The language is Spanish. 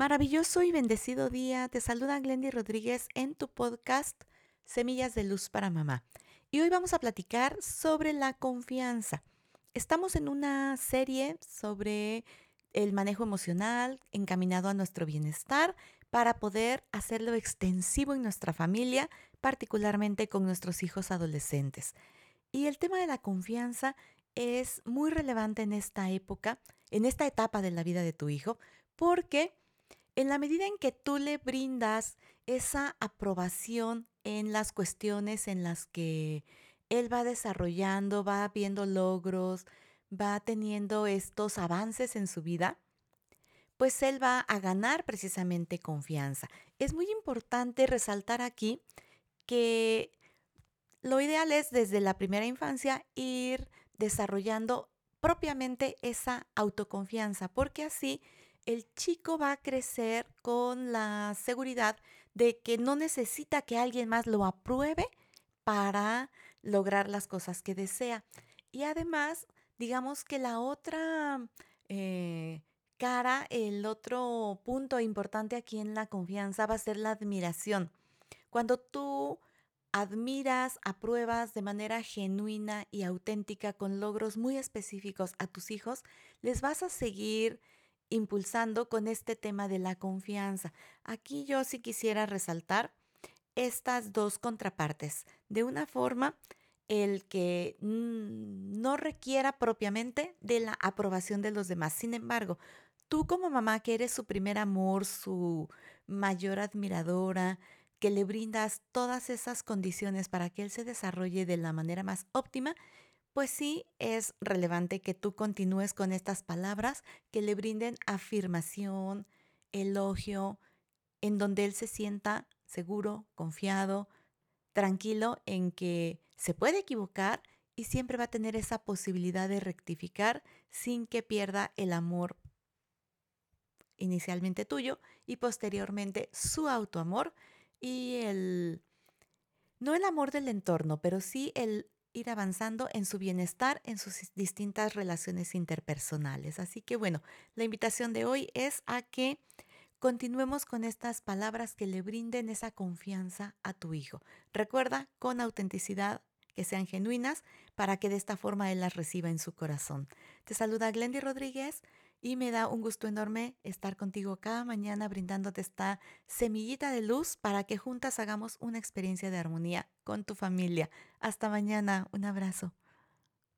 Maravilloso y bendecido día. Te saluda Glendy Rodríguez en tu podcast Semillas de Luz para Mamá. Y hoy vamos a platicar sobre la confianza. Estamos en una serie sobre el manejo emocional encaminado a nuestro bienestar para poder hacerlo extensivo en nuestra familia, particularmente con nuestros hijos adolescentes. Y el tema de la confianza es muy relevante en esta época, en esta etapa de la vida de tu hijo, porque en la medida en que tú le brindas esa aprobación en las cuestiones en las que él va desarrollando, va viendo logros, va teniendo estos avances en su vida, pues él va a ganar precisamente confianza. Es muy importante resaltar aquí que lo ideal es desde la primera infancia ir desarrollando propiamente esa autoconfianza, porque así el chico va a crecer con la seguridad de que no necesita que alguien más lo apruebe para lograr las cosas que desea. Y además, digamos que la otra eh, cara, el otro punto importante aquí en la confianza va a ser la admiración. Cuando tú admiras, apruebas de manera genuina y auténtica con logros muy específicos a tus hijos, les vas a seguir impulsando con este tema de la confianza. Aquí yo sí quisiera resaltar estas dos contrapartes. De una forma, el que no requiera propiamente de la aprobación de los demás. Sin embargo, tú como mamá que eres su primer amor, su mayor admiradora, que le brindas todas esas condiciones para que él se desarrolle de la manera más óptima, pues sí es relevante que tú continúes con estas palabras que le brinden afirmación, elogio, en donde él se sienta seguro, confiado, tranquilo en que se puede equivocar y siempre va a tener esa posibilidad de rectificar sin que pierda el amor inicialmente tuyo y posteriormente su autoamor y el, no el amor del entorno, pero sí el ir avanzando en su bienestar en sus distintas relaciones interpersonales. Así que bueno, la invitación de hoy es a que continuemos con estas palabras que le brinden esa confianza a tu hijo. Recuerda, con autenticidad, que sean genuinas para que de esta forma él las reciba en su corazón. Te saluda Glendy Rodríguez y me da un gusto enorme estar contigo cada mañana brindándote esta semillita de luz para que juntas hagamos una experiencia de armonía con tu familia. Hasta mañana, un abrazo.